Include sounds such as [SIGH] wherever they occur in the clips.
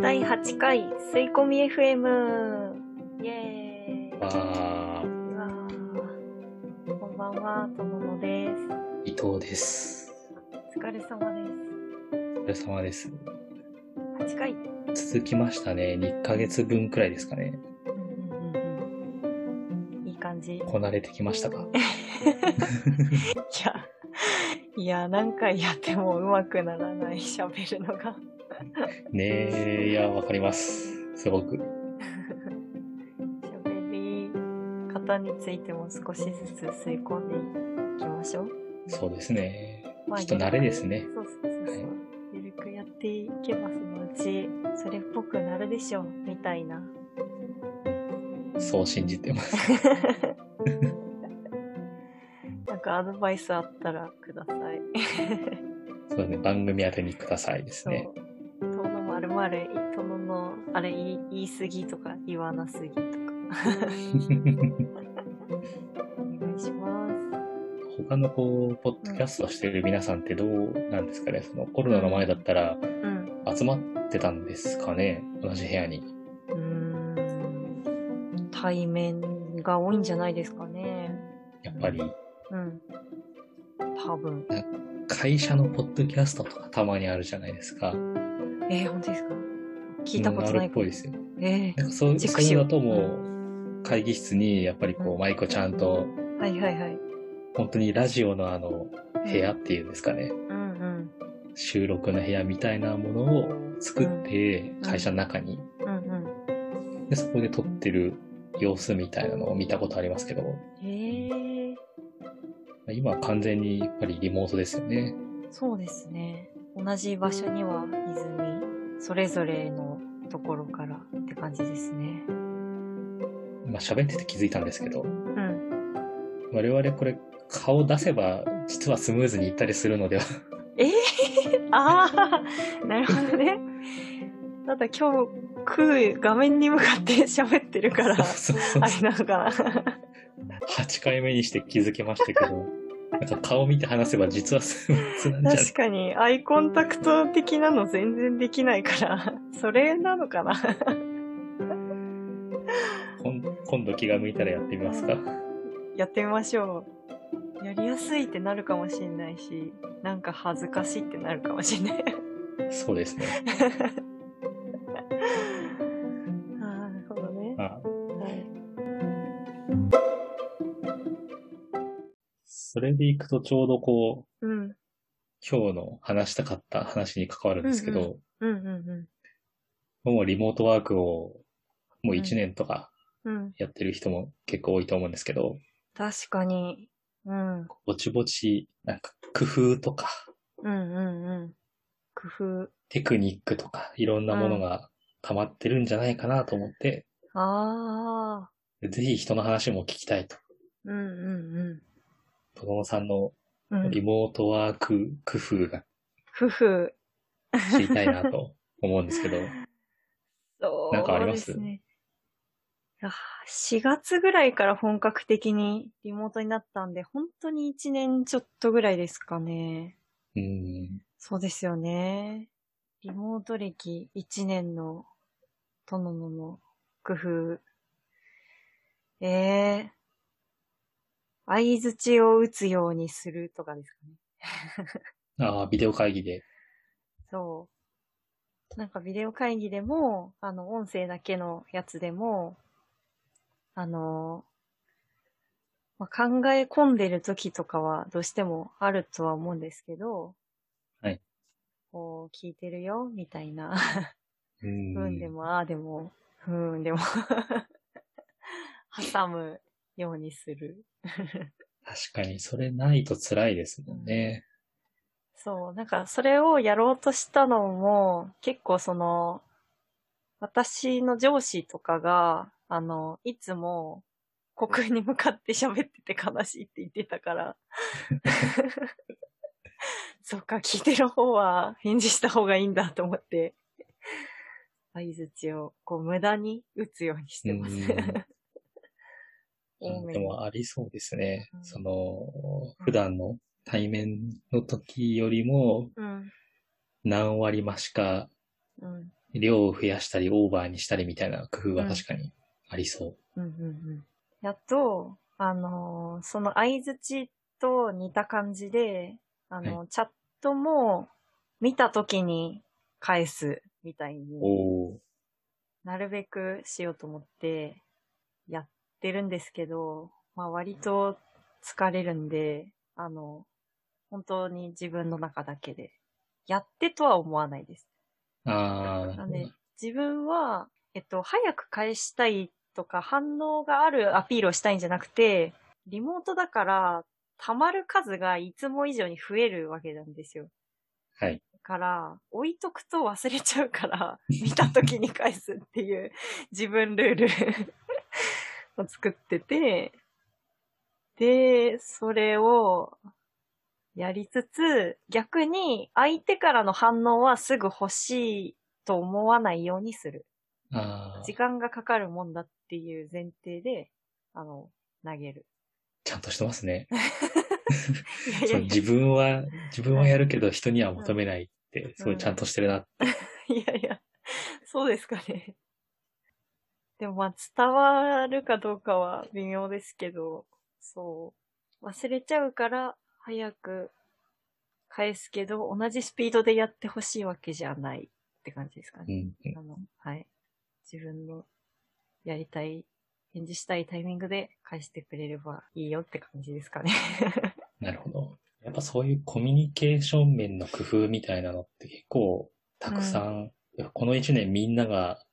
第8回吸い込み FM イエーイ。わー。こんばんはとものです。伊藤です。お疲れ様でお疲れ様です。す8回。続きましたね。2ヶ月分くらいですかね。うんうんうんうん。いい感じ。いこなれてきましたか？[LAUGHS] やいや何回やっても上手くならない喋るのがねえ、いや、わかります。すごく。[LAUGHS] 喋り方についても少しずつ吸い込んでいきましょうそうですね。まあきっと慣れですね。そうそうそうそう、はいゆるくやっていけばそのうちそれっぽくなるでしょうみたいなそう信じてます。[LAUGHS] かアドバイスあったらください。そうね。番組宛てにくださいですそう。ね。とのまるまるとののあれ言い言い過ぎとか言わなすぎとか。[LAUGHS] お願いします。他のこう、ポッドキャストをしている皆さんってどうなんですかね？そのコロナの前だったらうん集まってたんですかね？同じ部屋に。うーん。対面が多いんじゃないですかね。やっぱり、うん。多分。会社のポッドキャストとかたまにあるじゃないですか。えー、本当ですか？聞いたことないかも。るっぽいですよ。えなんかそううそういうのだともう、会議室にやっぱりこうう、マイクをちゃんと、ー、はいはいはい。本当にラジオのあの、部屋っていうんですかね。うんうん。収録の部屋みたいなものを作って、ん。会社の中に、うんうん。で、そこで撮ってる様子みたいなのを見たことありますけど、へえ今は完全にやっぱりリモートですよね。そうですね。同じ場所にはいずにそれぞれのところからって感じですね。今喋ってて気づいたんですけど、うん。我々これ顔出せば実はスムーズにいったりするのでは。えー、[LAUGHS] ああなるほどね。ただ今日食う画面に向かって喋ってるからあれなのかな8 [LAUGHS] 回目にして気づきましたけど、なんか顔見て話せば実はスムーズなんじゃない確かにアイコンタクト的なの全然できないから [LAUGHS] それなのかな？[LAUGHS] 今今度気が向いたらやってみますか？やってみましょうやりやすいってなるかもしれないしなんか恥ずかしいってなるかもしれない [LAUGHS] そうですね。それでいくとちょうどこう、うん。今日の話したかった話に関わるんですけど、うんうん。うもうリモートワークをもう1年とかんうん。やってる人も結構多いと思うんですけど、確かに。うん。ぼちぼちなんか工夫とかうんうんうん。工夫。テクニックとかいろんなものが溜まってるんじゃないかなと思って、ああぜひ人の話も聞きたいと。うんうん子供さんのリモートワーク工夫が夫婦知りたいなと思うんですけど、[LAUGHS] そうなんかあります？ですね。いや4月ぐらいから本格的にリモートになったんで、本当に1年ちょっとぐらいですかね。うーん、そうですよね。リモート歴1年のトノノの工夫。ええ相づちを打つようにするとかですかね。[LAUGHS] ああ、ビデオ会議で。そう。なんかビデオ会議でも、あの、音声だけのやつでも、あの、まあ、考え込んでる時とかはどうしてもあるとは思うんですけど、はい。こう、聞いてるよ、みたいな。うんでも、ああでも、うんでも、[LAUGHS] 挟むようにする。確かに、それないと辛いですもんね。そう、なんかそれをやろうとしたのも、結構その、私の上司とかが、あの、いつも、国空に向かって喋ってて悲しいって言ってたから。[LAUGHS] そっか、聞いてる方は返事した方がいいんだと思って、相づちをこう無駄に打つようにしてます。でもありそうですね。うんその、普段の対面の時よりもうん。何割増しかうん。量を増やしたりオーバーにしたりみたいな工夫は確かにありそう。うんうんうん。やっと、あのーその相づちと似た感じで、あの、チャットも見た時に返すみたいに、なるべくしようと思ってやってるんですけど、まあ割と疲れるんで、あの、本当に自分の中だけで、やってとは思わないです。ああ、なんで、自分は、えっと、早く返したいとか反応があるアピールをしたいんじゃなくて、リモートだから、溜まる数がいつも以上に増えるわけなんですよ。はい。だから、置いとくと忘れちゃうから、見た時に返すっていう自分ルールを作ってて、で、それをやりつつ、逆に相手からの反応はすぐ欲しいと思わないようにする。時、間がかかるもんだっていう前提で、あの、投げる。ちゃんとしてますね。[LAUGHS] [LAUGHS] いやいやいやそう自分は、自分はやるけど人には求めないって、すごいちゃんとしてるな。[LAUGHS] いやいや、そうですかね。でもまあ伝わるかどうかは微妙ですけど、そう。忘れちゃうから早く返すけど、同じスピードでやってほしいわけじゃないって感じですかうね。んうん。あの、はい。自分のやりたい、返事したいタイミングで返してくれればいいよって感じですかね。[LAUGHS] なるほど。やっぱそういうコミュニケーション面の工夫みたいなのって結構たくさん、やっぱこの一年みんながうん。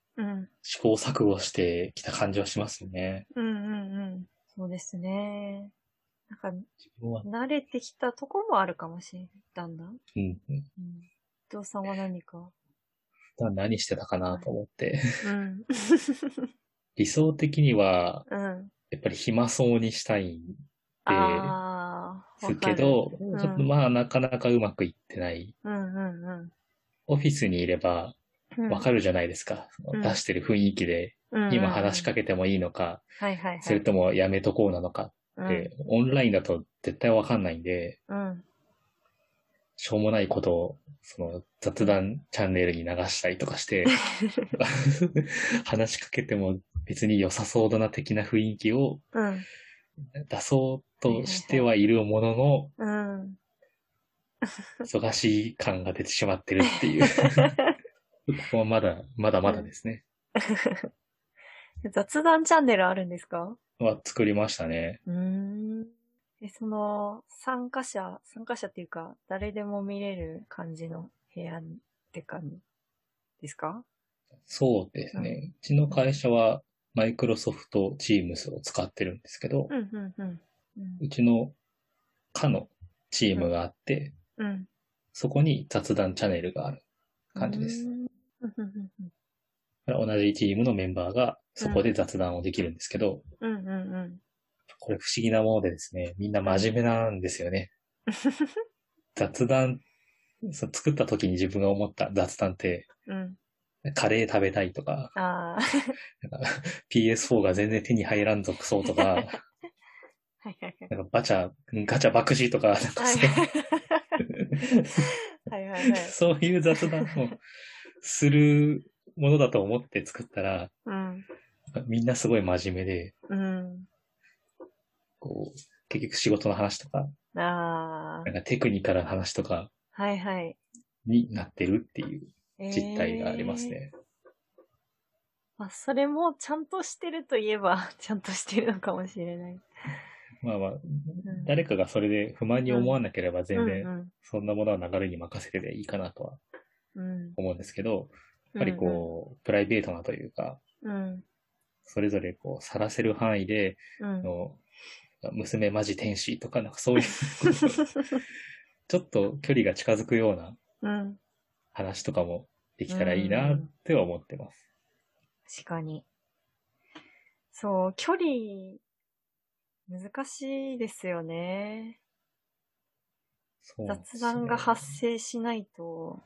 試行錯誤してきた感じはしますね。うんうんうん。そうですね。なんか、慣れてきたとこもあるかもしれない。だんだん。うんうん。うん。伊藤さんは何か？何してたかなと思って。うん。理想的には、うん。やっぱり暇そうにしたいんでああ。すけど、わかるちょっとまあなかなかうまくいってない。うんうんうん。オフィスにいればうん。わかるじゃないですか。うん出してる雰囲気で、る今話しかけ。けてもいいのか。それともやめとこうなのかって、オンラインだと絶対わかんないんで、うん。うん。しょうもないことを、その雑談チャンネルに流したりとかして、[LAUGHS] 話しかけても別に良さそうだな的な雰囲気をうん。出そうとしてはいるものの、うん。忙しい感が出てしまってるっていう。[LAUGHS] ここはまだ、まだまだですね。[LAUGHS] 雑談チャンネルあるんですか？は作りましたね。うーん。え、その、参加者、参加者っていうか、誰でも見れる感じの部屋って感じですか？そうですね。うちの会社はマイクロソフト Teams を使ってるんですけど、うん、うん、うん。うんうちの課のチームがあって、うん。そこに雑談チャンネルがある感じです。うんうんうん同じチームのメンバーがそこで雑談をできるんですけど、うんうんうんこれ不思議なものでですね、みんな真面目なんですよね。[LAUGHS] 雑談、そう作った時に自分が思った雑談って、うん。うん。カレー食べたいとか、か PS4 が全然手に入らんぞクソとか、[LAUGHS] はいはいはい。なんかバチャ、ガチャ爆死とか、なんかはいそうはいはいはい。[LAUGHS] そういう雑談をするものだと思って作ったら、うん。みんなすごい真面目で、うん。こう、結局仕事の話とか、ああ。なんかテクニカルな話とかはいはい。になってるっていう実態がありますえー。ね。まあ、それもちゃんとしてるといえば、[LAUGHS] ちゃんとしてるのかもしれない。まあまあ、誰かがそれで不満に思わなければ全う然んそんなものは流れに任せてでいいかなとはうん。うん。思うんですけど、やっぱりこう、プライベートなというか、うん。それぞれこう、さらせる範囲で、の娘マジ天使とか、なんかそういう [LAUGHS] ちょっと距離が近づくようなうん。話とかもできたらいいなっては思ってます。確かに。そう、距離、難しいですよね。雑談が発生しないと、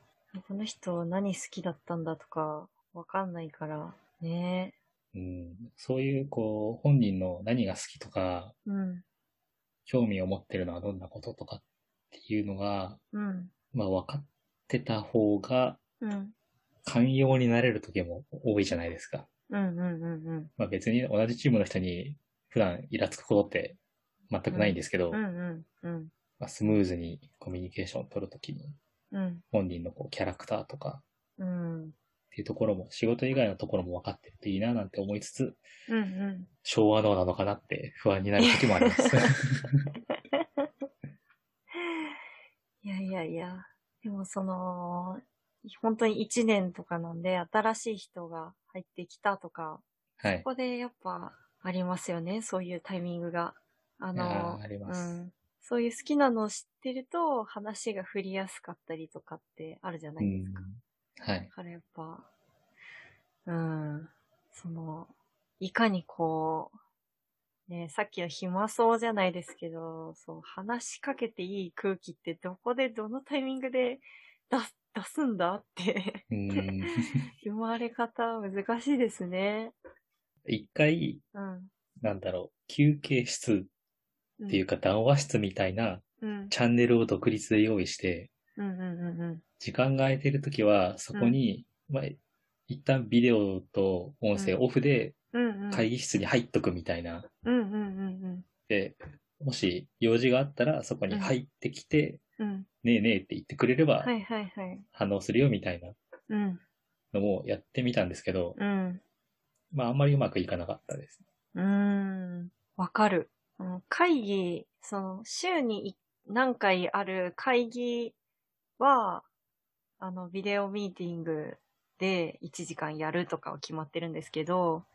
この人何好きだったんだとか、わかんないから、ねうん、そういう、こう、本人の何が好きとか、うん。興味を持ってるのはどんなこととかっっていうのが、うん。まあ分かってた方がうん。寛容になれる時も多いじゃないですか。うんうんうんうん。まあ別に同じチームの人に普段イラつくことって全くないんですけど、うんうんうん。まあ、スムーズにコミュニケーションを取るときにうん。本人のこうキャラクターとかうん。っていうところも仕事以外のところも分かってるといいななんて思いつつ、うんうん。昭和脳なのかなって不安になる時もあります。[LAUGHS] いやいやいや。でもその、本当に一年とかなんで、新しい人が入ってきたとか、はいこ。こでやっぱありますよね、そういうタイミングが。あの、ーありますうん。そういう好きなのを知ってると、話が振りやすかったりとかってあるじゃなういですか。ん。はいだ。からやっぱ、うん、その、いかにこう、ね、さっきの暇そうじゃないですけど、そう、話しかけていい空気ってどこでどのタイミングで出す、出すんだって、うん。[LAUGHS] 生まれ方難しいですね。一回、うん。なんだろう、休憩室うんっていうか談話室みたいなうん。チャンネルを独立で用意して。時間が空いてるときは、そこに、まあ、一旦ビデオと音声オフで。会議室に入っとくみたいな。で、もし用事があったらそこに入ってきて。ねえねえって言ってくれれば。反応するよみたいなうん。のもやってみたんですけど、うん。まああんまりうまくいかなかったです。うーん、わかる。あの会議、その、週にい何回ある会議は、あの、ビデオミーティングで1時間やるとかは決まってるんですけど、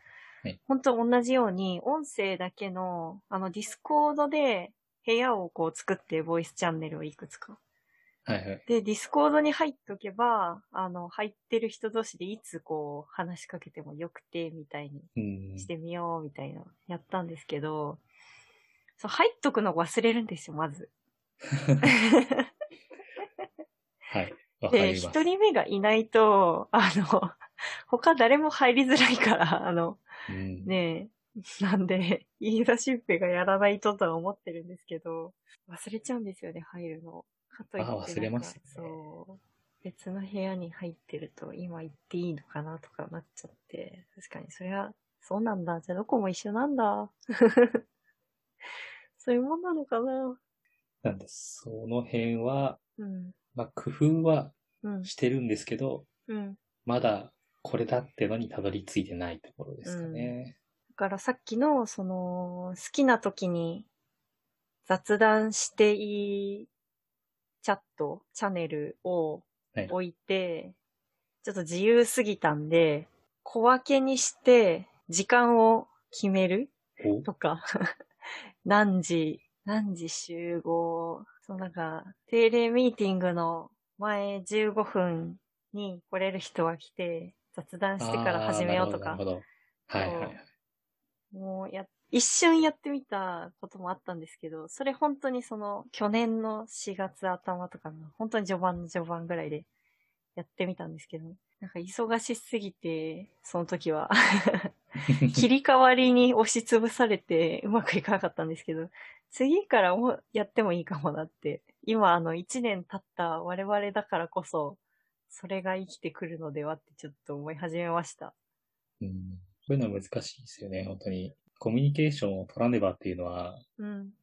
はい本当同じように、音声だけの、あの、ディスコードで部屋をこう作って、ボイスチャンネルをいくつか。はいはい。で、ディスコードに入っとけば、あの、入ってる人同士でいつこう、話しかけてもよくて、みたいにうん。してみようみたいなやったんですけど、そう入っとくの忘れるんですよ、まず。はい。わかで、ります。一人目がいないと、あの、他誰も入りづらいから、あの、うん、ねえ、なんで、言い出しっぺがやらないととは思ってるんですけど、忘れちゃうんですよね、入るの。かといってあ忘れますよねそう。別の部屋に入ってると、今行っていいのかなとかなっちゃって、確かにそれは、そうなんだ。じゃあどこも一緒なんだ。[LAUGHS] そういうもんなのかななんで、その辺は、うん。まあ、工夫はうん。してるんですけど、うん。まだこれだってのにたどり着いてないところですかね。だからさっきの、その、好きな時に雑談していいチャット、チャンネルをはい置いて、ちょっと自由すぎたんで、小分けにして時間を決めるおとか、[LAUGHS] 何時、何時集合、そうなんか、定例ミーティングの前15分に来れる人は来て、雑談してから始めようとかなるほ、ど。はいはい。もうや、一瞬やってみたこともあったんですけど、それ本当にその、去年の4月頭とかの、本当に序盤の序盤ぐらいでやってみたんですけど、なんか忙しすぎて、その時は、[LAUGHS] 切り替わりに押しつぶされてうまくいかなかったんですけど、次からもやってもいいかもなって、今あの1年経った我々だからこそ、それが生きてくるのではってちょっと思い始めました。うん、そういうのは難しいですよね、本当に。コミュニケーションを取らねばっていうのは、うん。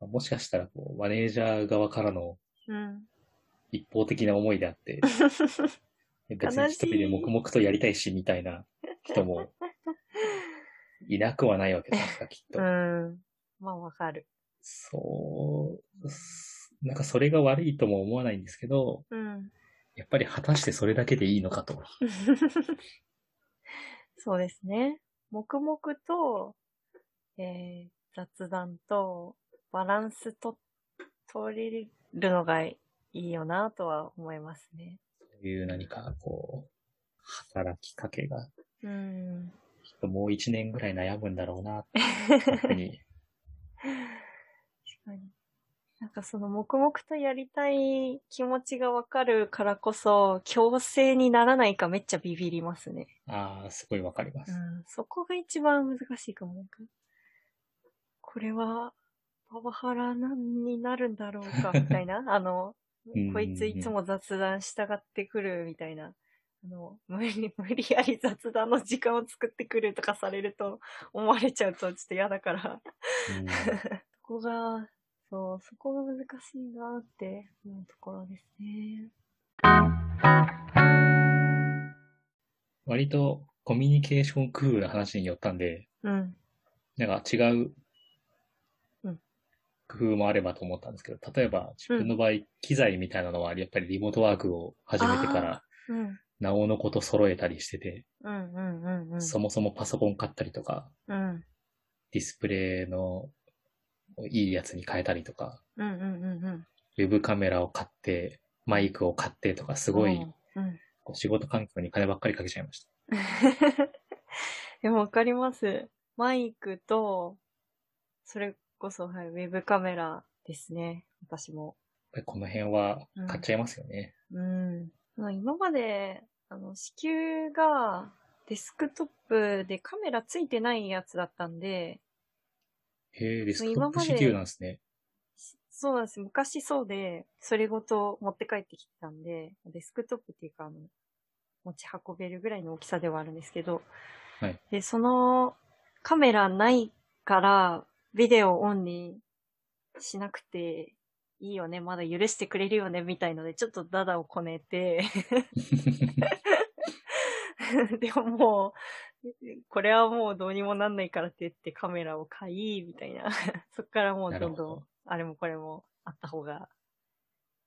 もしかしたらこうマネージャー側からのうん。一方的な思いであって、[LAUGHS] 別に一人で黙々とやりたいし、みたいな人もいなくはないわけですか、[LAUGHS] きっと。うん。まあわかる。そう、なんかそれが悪いとも思わないんですけど、うん。やっぱり果たしてそれだけでいいのかと。[LAUGHS] そうですね。黙々と、えー、雑談とバランスと取れるのがいいよなとは思いますね。そういう何かこう、働きかけが、うん。きっともう一年ぐらい悩むんだろうな、というふうに。確かに。なんかその黙々とやりたい気持ちがわかるからこそ、強制にならないかめっちゃビビりますね。ああ、すごいわかります。うん、そこが一番難しいかも。なんかこれは、パワハラなんになるんだろうか、みたいな。あの [LAUGHS] うん、こいついつも雑談したがってくる、みたいな。あの、無理、[LAUGHS] 無理やり雑談の時間を作ってくるとかされると思われちゃうとちょっと嫌だから。うん [LAUGHS] そこが、そう、そこが難しいなって思うところですね。割とコミュニケーション工夫の話によったんで、うん。なんか違ううん工夫もあればと思ったんですけど、例えば自分の場合、機材みたいなのはやっぱりリモートワークを始めてから、うん。なおのこと揃えたりしてて、うんうんうんうん。そもそもパソコン買ったりとか、うん。ディスプレイのいいやつに変えたりとか、うんうんうんうん。ウェブカメラを買って、マイクを買ってとか、すごいうん。こう仕事環境に金ばっかりかけちゃいました。[LAUGHS] でもわかります。マイクと、それこそ、はい、ウェブカメラですね。私も。この辺は買っちゃいますよね。うん。まあ今まで、あの、支給がデスクトップでカメラついてないやつだったんで、へえ、デスクトップ CPU なんですね。そうなんです。昔そうで、それごと持って帰ってきてたんで、デスクトップっていうか、あの、持ち運べるぐらいの大きさではあるんですけど、はいで、そのカメラないから、ビデオオンにしなくていいよね、まだ許してくれるよね、みたいので、ちょっとダダをこねて、[LAUGHS] でももう、これはもうどうにもなんないからって言ってカメラを買い、みたいな。[LAUGHS] そっからもうど。んどんど、あれもこれもあった方が、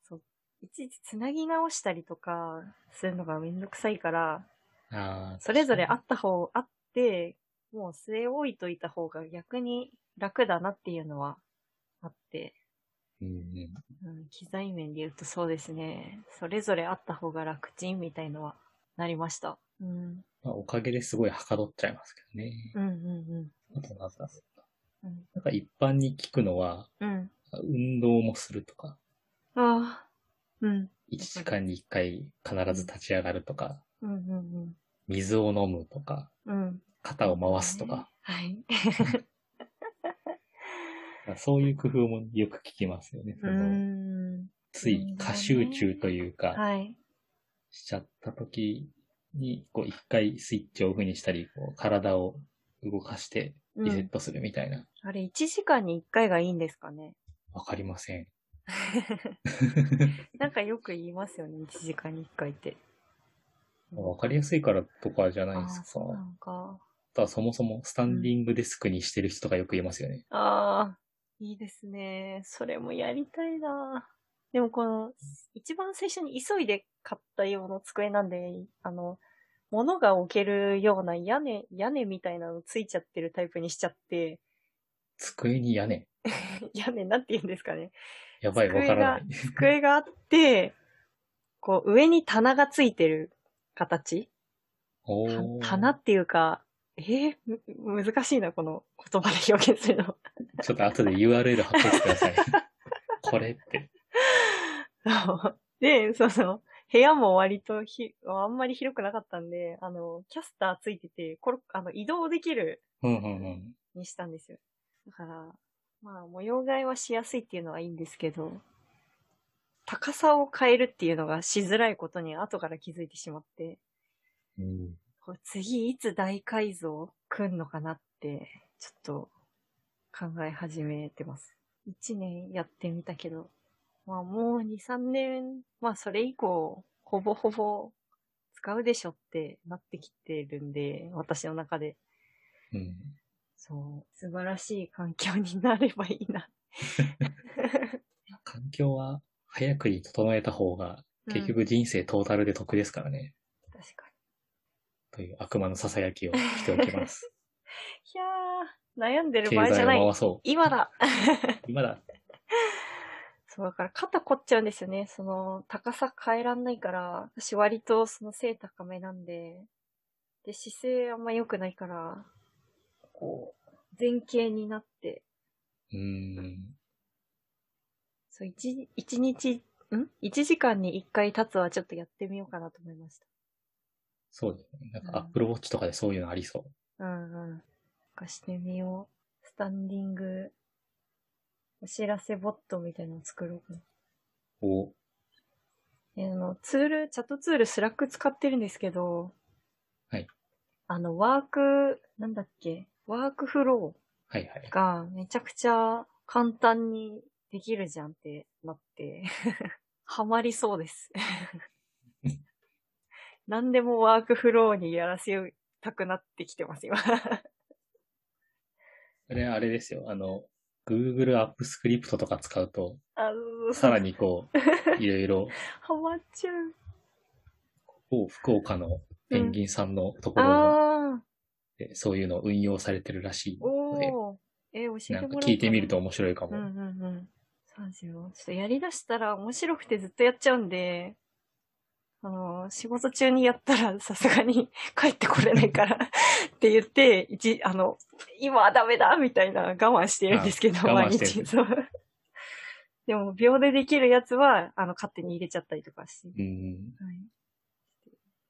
そう、いちいちつなぎ直したりとかするのがめんどくさいから、あーそれぞれあった方、あって、もう据え置いといた方が逆に楽だなっていうのはあって、うんうんうん、機材面で言うとそうですね。それぞれあった方が楽ちんみたいのはなりました。うん。まあ、おかげですごいはかどっちゃいますけどね。うんうんあとなんだろううん。なんか一般に聞くのは、うん。運動もするとか、ああ。うん。1時間に1回必ず立ち上がるとか、うんうん水を飲むとか、うん。うん。肩を回すとか、はい。そういう工夫もよく聞きますよね。そうのん。つい過集中というか、はい。しちゃった時に、こう一回スイッチをオフにしたり、こう体を動かしてうん。リセットするみたいな。あれ、1時間に1回がいいんですかね？わ、かりません。[LAUGHS] なんかよく言いますよね、1時間に1回って。わかりやすいからとかじゃないですか。そうなのか。そもそもスタンディングデスクにしてる人とかよく言いますよね。ああ、いいですね。それもやりたいな。でもこの、一番最初に急いで買った用の机なんで、あの、物が置けるような屋根、屋根みたいなのついちゃってるタイプにしちゃって、机に屋根。[LAUGHS] 屋根なんて言うんですかね。やばい、わからない。机があって、こう上に棚がついてる形棚っていうか、えーむ難しいな、この言葉で表現するの。ちょっと後で URL 貼っといてください。[LAUGHS] これって。そうで、その、部屋も割とひ、あんまり広くなかったんで、あの、キャスターついてて、これ、あの、移動できるうんうんうん。にしたんですよ。だから、まあ、模様替えはしやすいっていうのはいいんですけど、高さを変えるっていうのがしづらいことに後から気づいてしまって、うん、これ次いつ大改造来んのかなって、ちょっと考え始めてます。1年やってみたけど、まあもう2、3年、まあそれ以降、ほぼほぼ使うでしょってなってきてるんで、私の中で。うん。そう、素晴らしい環境になればいいな。[LAUGHS] 環境は早くに整えた方が、結局人生トータルで得ですからね。確かという悪魔の囁きをしておきます。に。[LAUGHS] いやー、悩んでる経場合じゃない。今だ [LAUGHS] 今だ。そう、だから肩凝っちゃうんですよね。その、高さ変えらんないから、私割とその背高めなんで、で、姿勢あんま良くないから、こう、前傾になって、うーん。そう、一、一日、ん？一時間に一回立つはちょっとやってみようかなと思いましそうですね。なんうんかアップルウォッチとかでそういうのありそう。た。うんうん。なんかしてみよう。スタンディングお知らせボットみたいなの作ろうかな。お、えあの、ツール、チャットツールスラック使ってるんですけど、はい。あの、ワーク、なんだっけ、ワークフロはいはいー。がめちゃくちゃ簡単にできるじゃんってなって、[LAUGHS] ハマりそうです。[LAUGHS] 何でもワークフローにやらせたくなってきてます、今。あれ、あれですよ。あの、Google Apps Script とか使うと、あさらにこう、いろいろ、ハマっちゃう。某福岡のペンギンさんのところのああ、でそういうの運用されてるらしいので。えー、教えてもらなんか聞いてみると面白いかも。うんうんうん。そうですよ。ちょっとやりだしたら面白くてずっとやっちゃうんで、あの、仕事中にやったら [LAUGHS] さすがに [LAUGHS] 帰ってこれないから [LAUGHS] って言って、一、あの、今はダメだみたいな我慢してるんですけど、毎日。そう。でも、秒でできるやつは、あの、勝手に入れちゃったりとかして。うん。はい。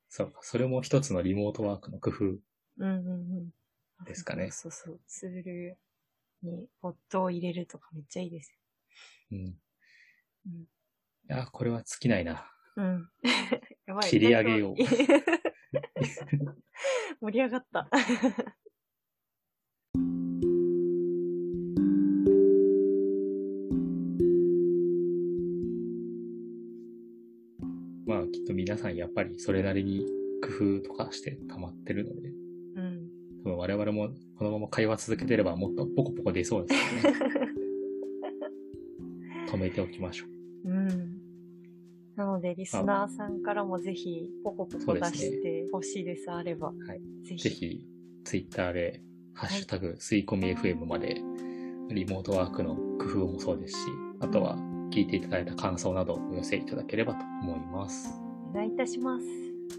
そうか。それも一つのリモートワークの工夫。うんうんうん。ですかねそうそう。ツールにボットを入れるとかめっちゃいいですうん。いうんや、これは尽きないな。よ。うん。[LAUGHS] やばい。切り上げよう [LAUGHS] 盛り上がった。[LAUGHS] まあ、きっと皆さんやっぱりそれなりに工夫とかして溜まってるので、うん。多分我々もこのまま会話続けてればもっとポコポコ出そうですよね。止めておきましょう。うん。なので、リスナーさんからもぜひ、ポコポコ出してほしいです、あれば。はい。ぜひ。ぜひ、ツイッターで、ハッシュタグ、吸い込み FM まで、リモートワークの工夫もそうですし、あとは、聞いていただいた感想などお寄せいただければと思います。お願いいたします。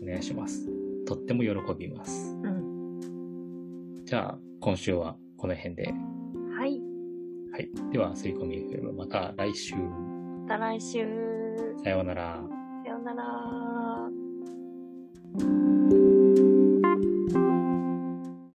お願いします。とっても喜びます。うん。じゃあ、今週はこの辺で。はい。はい。では、吸い込み FM、また来週。また来週。さような